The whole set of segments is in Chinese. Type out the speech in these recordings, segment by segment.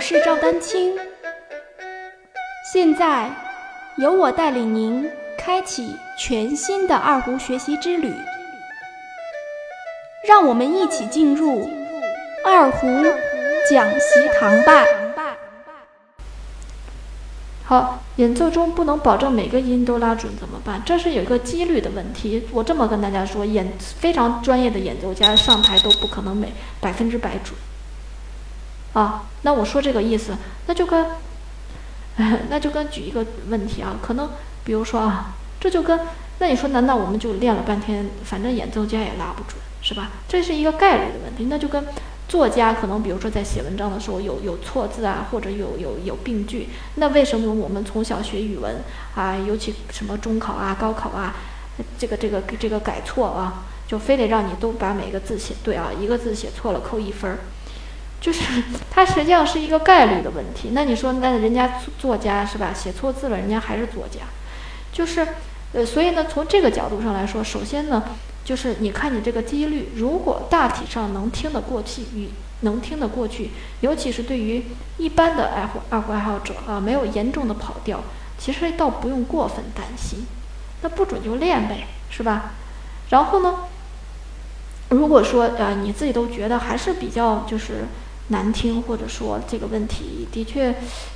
我是赵丹青，现在由我带领您开启全新的二胡学习之旅，让我们一起进入二胡讲习堂吧。好，演奏中不能保证每个音都拉准怎么办？这是有一个几率的问题。我这么跟大家说，演非常专业的演奏家上台都不可能每百分之百准。啊，那我说这个意思，那就跟，那就跟举一个问题啊，可能比如说啊，这就跟，那你说难道我们就练了半天，反正演奏家也拉不准，是吧？这是一个概率的问题，那就跟。作家可能，比如说在写文章的时候有有错字啊，或者有有有病句，那为什么我们从小学语文啊，尤其什么中考啊、高考啊，这个这个这个改错啊，就非得让你都把每个字写对啊，一个字写错了扣一分儿，就是它实际上是一个概率的问题。那你说，那人家作家是吧，写错字了，人家还是作家，就是呃，所以呢，从这个角度上来说，首先呢。就是你看你这个几率，如果大体上能听得过去，与能听得过去，尤其是对于一般的爱护二胡爱好者啊，没有严重的跑调，其实倒不用过分担心。那不准就练呗，是吧？然后呢，如果说呃你自己都觉得还是比较就是难听，或者说这个问题的确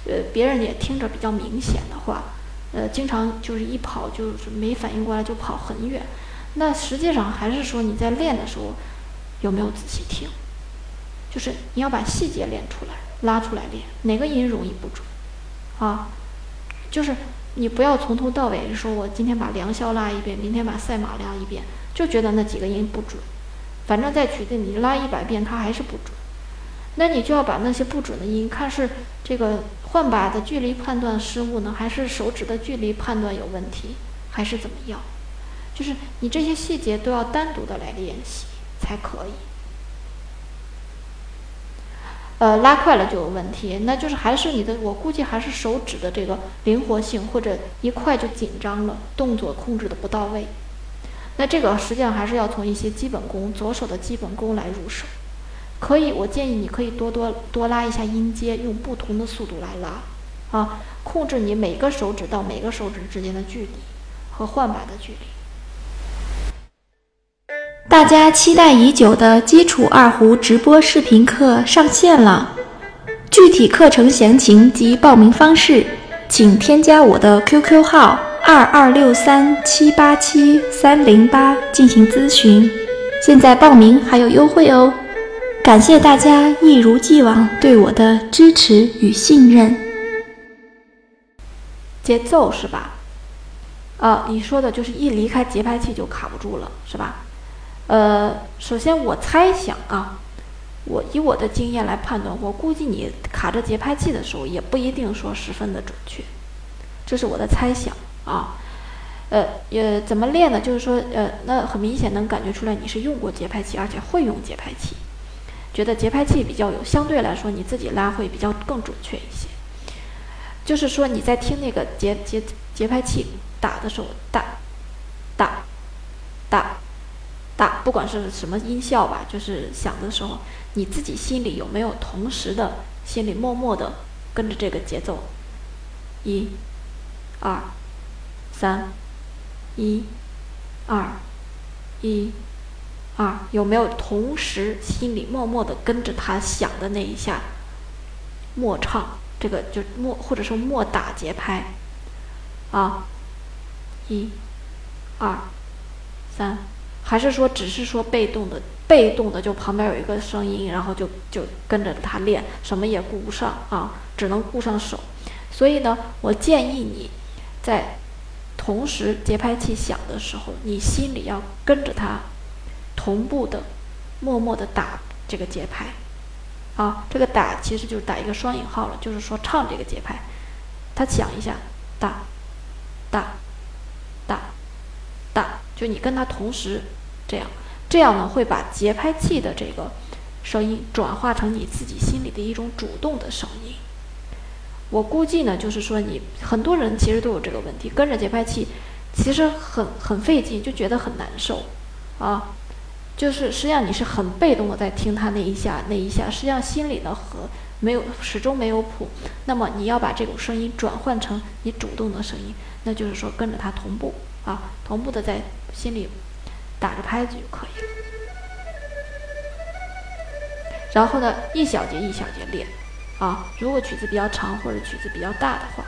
呃别人也听着比较明显的话，呃经常就是一跑就是没反应过来就跑很远。那实际上还是说你在练的时候有没有仔细听？就是你要把细节练出来，拉出来练，哪个音容易不准啊？就是你不要从头到尾说，我今天把良宵拉一遍，明天把赛马拉一遍，就觉得那几个音不准。反正在曲子你拉一百遍它还是不准。那你就要把那些不准的音，看是这个换把的距离判断失误呢，还是手指的距离判断有问题，还是怎么样？就是你这些细节都要单独的来练习才可以。呃，拉快了就有问题，那就是还是你的，我估计还是手指的这个灵活性，或者一快就紧张了，动作控制的不到位。那这个实际上还是要从一些基本功，左手的基本功来入手。可以，我建议你可以多多多拉一下音阶，用不同的速度来拉，啊，控制你每个手指到每个手指之间的距离和换把的距离。大家期待已久的基础二胡直播视频课上线了，具体课程详情及报名方式，请添加我的 QQ 号二二六三七八七三零八进行咨询。现在报名还有优惠哦！感谢大家一如既往对我的支持与信任。节奏是吧？啊，你说的就是一离开节拍器就卡不住了，是吧？呃，首先我猜想啊，我以我的经验来判断，我估计你卡着节拍器的时候，也不一定说十分的准确，这是我的猜想啊。呃，也怎么练呢？就是说，呃，那很明显能感觉出来你是用过节拍器，而且会用节拍器，觉得节拍器比较有，相对来说你自己拉会比较更准确一些。就是说你在听那个节节节拍器打的时候，打打打。大不管是什么音效吧，就是响的时候，你自己心里有没有同时的，心里默默的跟着这个节奏，一、二、三，一、二、一、啊，有没有同时心里默默的跟着它响的那一下，默唱这个就默或者说默打节拍，啊，一、二、三。还是说，只是说被动的，被动的就旁边有一个声音，然后就就跟着他练，什么也顾不上啊，只能顾上手。所以呢，我建议你在同时节拍器响的时候，你心里要跟着它同步的，默默的打这个节拍啊。这个打其实就是打一个双引号了，就是说唱这个节拍，它响一下，打打打打，就你跟他同时。这样，这样呢会把节拍器的这个声音转化成你自己心里的一种主动的声音。我估计呢，就是说你很多人其实都有这个问题，跟着节拍器其实很很费劲，就觉得很难受啊。就是实际上你是很被动的在听他那一下那一下，实际上心里呢和没有始终没有谱。那么你要把这种声音转换成你主动的声音，那就是说跟着他同步啊，同步的在心里打着拍子就可以了。然后呢，一小节一小节练啊，如果曲子比较长或者曲子比较大的话。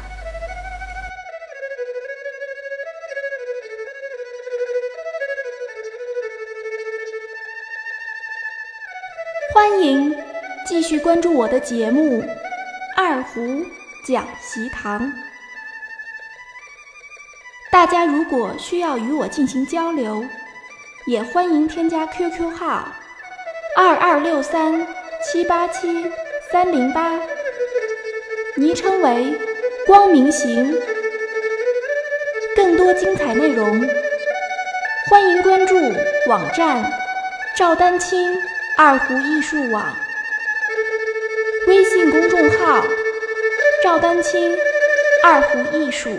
欢迎继续关注我的节目《二胡讲习堂》。大家如果需要与我进行交流，也欢迎添加 QQ 号二二六三七八七三零八，昵称为“光明行”。更多精彩内容，欢迎关注网站赵丹青。二胡艺术网微信公众号：赵丹青二胡艺术。